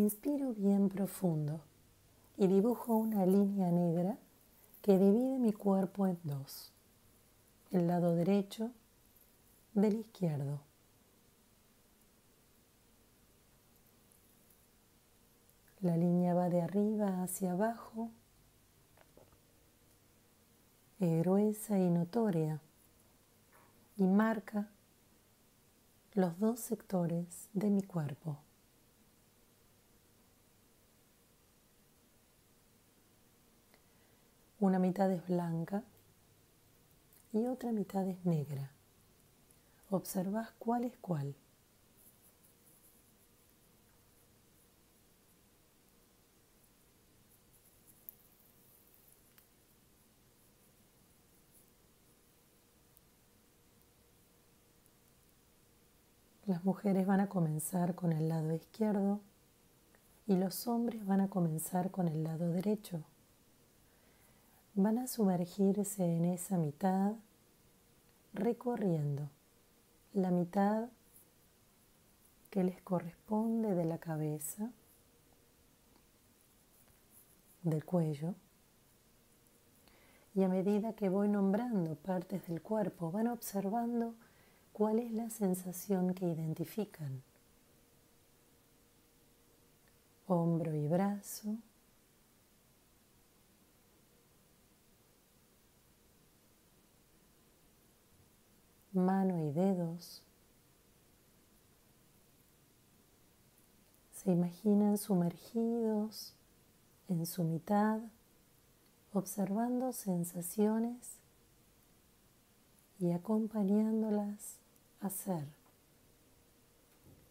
Inspiro bien profundo y dibujo una línea negra que divide mi cuerpo en dos, el lado derecho del izquierdo. La línea va de arriba hacia abajo, es gruesa y notoria, y marca los dos sectores de mi cuerpo. Una mitad es blanca y otra mitad es negra. Observas cuál es cuál. Las mujeres van a comenzar con el lado izquierdo y los hombres van a comenzar con el lado derecho. Van a sumergirse en esa mitad recorriendo la mitad que les corresponde de la cabeza, del cuello, y a medida que voy nombrando partes del cuerpo, van observando cuál es la sensación que identifican. Hombro y brazo. Mano y dedos. Se imaginan sumergidos en su mitad, observando sensaciones y acompañándolas hacer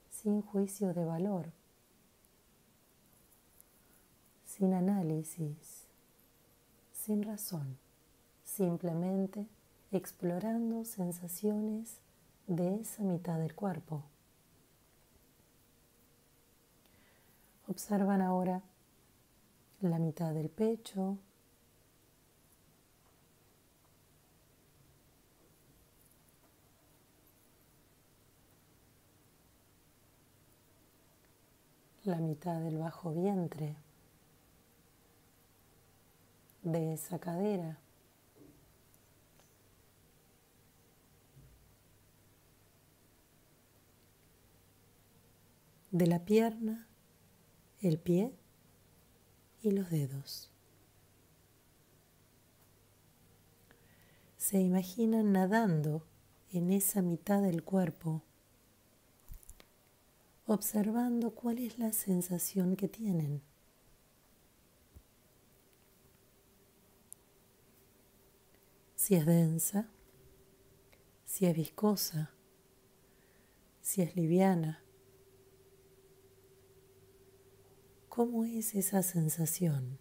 sin juicio de valor, sin análisis, sin razón, simplemente explorando sensaciones de esa mitad del cuerpo. Observan ahora la mitad del pecho, la mitad del bajo vientre, de esa cadera. De la pierna, el pie y los dedos. Se imaginan nadando en esa mitad del cuerpo observando cuál es la sensación que tienen. Si es densa, si es viscosa, si es liviana. ¿Cómo es esa sensación?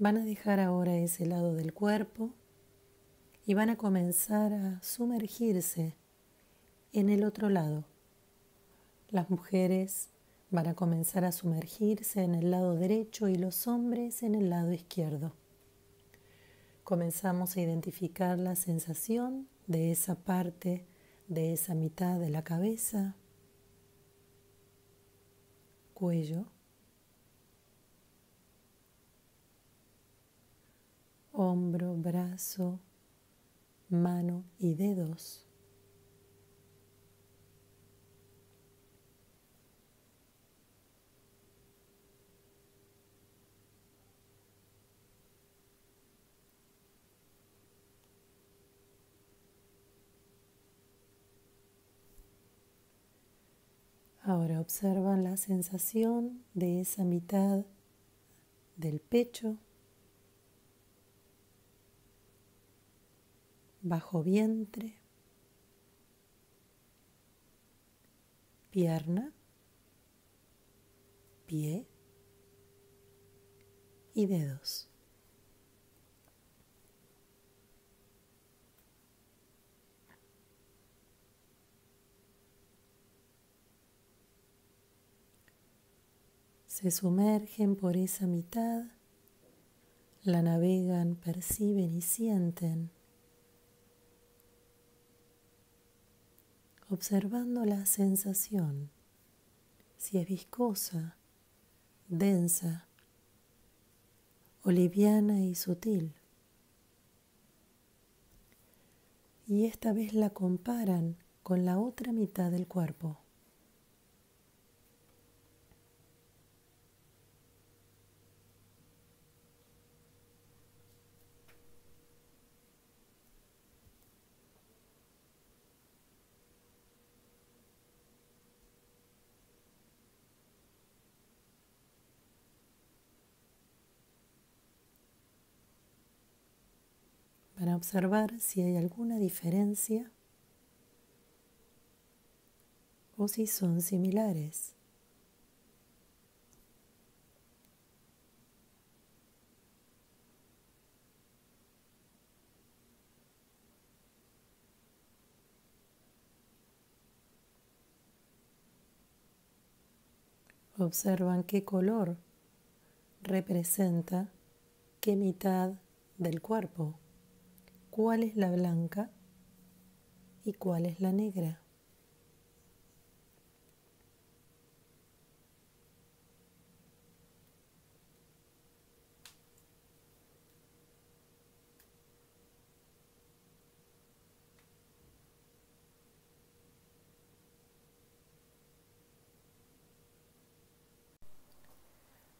Van a dejar ahora ese lado del cuerpo y van a comenzar a sumergirse en el otro lado. Las mujeres van a comenzar a sumergirse en el lado derecho y los hombres en el lado izquierdo. Comenzamos a identificar la sensación de esa parte, de esa mitad de la cabeza, cuello, hombro, brazo, mano y dedos. Ahora observan la sensación de esa mitad del pecho bajo vientre, pierna, pie y dedos. Se sumergen por esa mitad, la navegan, perciben y sienten, observando la sensación, si es viscosa, densa o liviana y sutil. Y esta vez la comparan con la otra mitad del cuerpo. para observar si hay alguna diferencia o si son similares. Observan qué color representa qué mitad del cuerpo cuál es la blanca y cuál es la negra.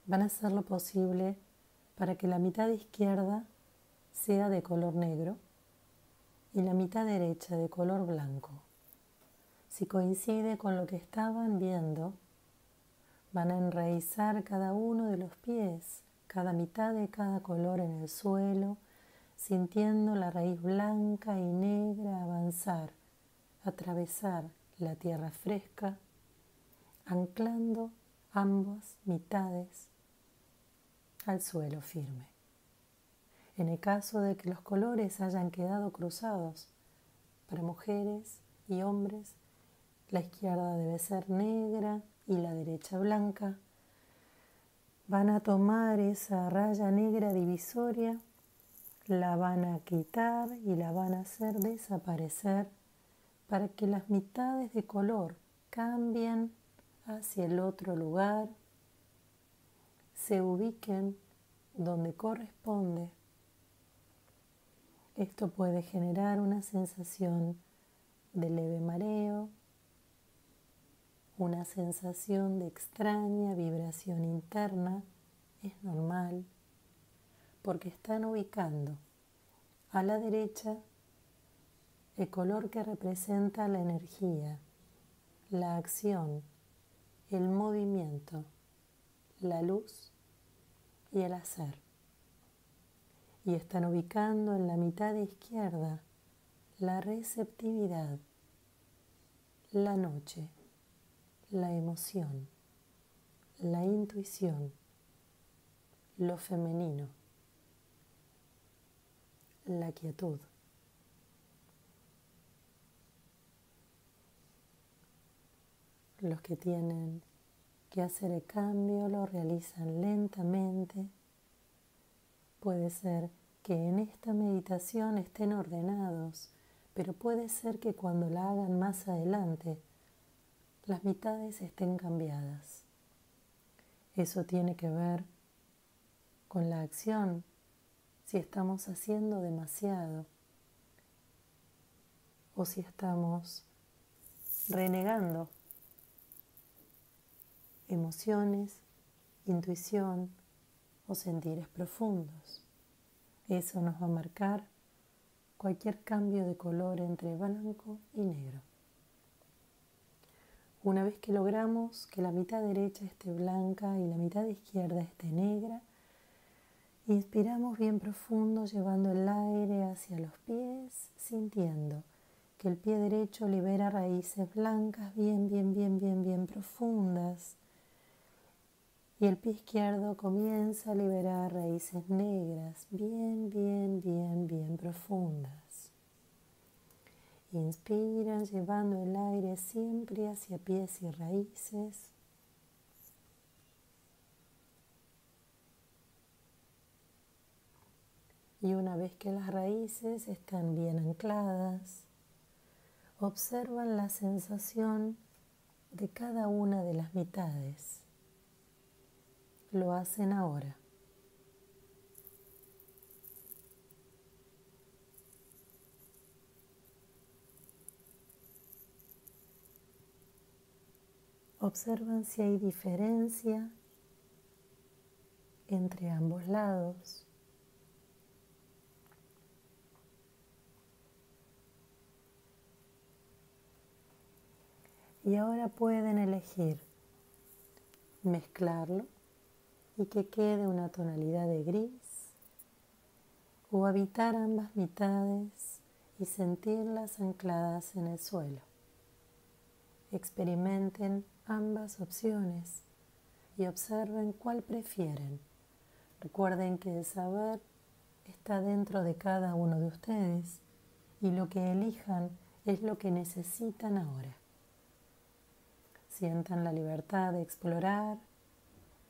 Van a hacer lo posible para que la mitad izquierda sea de color negro y la mitad derecha de color blanco. Si coincide con lo que estaban viendo, van a enraizar cada uno de los pies, cada mitad de cada color en el suelo, sintiendo la raíz blanca y negra avanzar, atravesar la tierra fresca, anclando ambas mitades al suelo firme. En el caso de que los colores hayan quedado cruzados para mujeres y hombres, la izquierda debe ser negra y la derecha blanca. Van a tomar esa raya negra divisoria, la van a quitar y la van a hacer desaparecer para que las mitades de color cambien hacia el otro lugar, se ubiquen donde corresponde esto puede generar una sensación de leve mareo, una sensación de extraña vibración interna, es normal, porque están ubicando a la derecha el color que representa la energía, la acción, el movimiento, la luz y el hacer y están ubicando en la mitad izquierda la receptividad, la noche, la emoción, la intuición, lo femenino, la quietud. Los que tienen que hacer el cambio lo realizan lentamente. Puede ser que en esta meditación estén ordenados, pero puede ser que cuando la hagan más adelante, las mitades estén cambiadas. Eso tiene que ver con la acción, si estamos haciendo demasiado o si estamos renegando emociones, intuición o sentires profundos. Eso nos va a marcar cualquier cambio de color entre blanco y negro. Una vez que logramos que la mitad derecha esté blanca y la mitad izquierda esté negra, inspiramos bien profundo llevando el aire hacia los pies, sintiendo que el pie derecho libera raíces blancas bien, bien, bien, bien, bien profundas. Y el pie izquierdo comienza a liberar raíces negras bien, bien, bien, bien profundas. Inspiran llevando el aire siempre hacia pies y raíces. Y una vez que las raíces están bien ancladas, observan la sensación de cada una de las mitades. Lo hacen ahora. Observan si hay diferencia entre ambos lados. Y ahora pueden elegir mezclarlo y que quede una tonalidad de gris o habitar ambas mitades y sentirlas ancladas en el suelo. Experimenten ambas opciones y observen cuál prefieren. Recuerden que el saber está dentro de cada uno de ustedes y lo que elijan es lo que necesitan ahora. Sientan la libertad de explorar,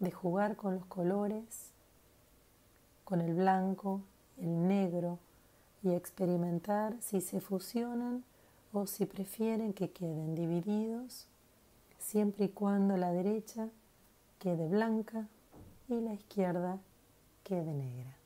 de jugar con los colores, con el blanco, el negro y experimentar si se fusionan o si prefieren que queden divididos, siempre y cuando la derecha quede blanca y la izquierda quede negra.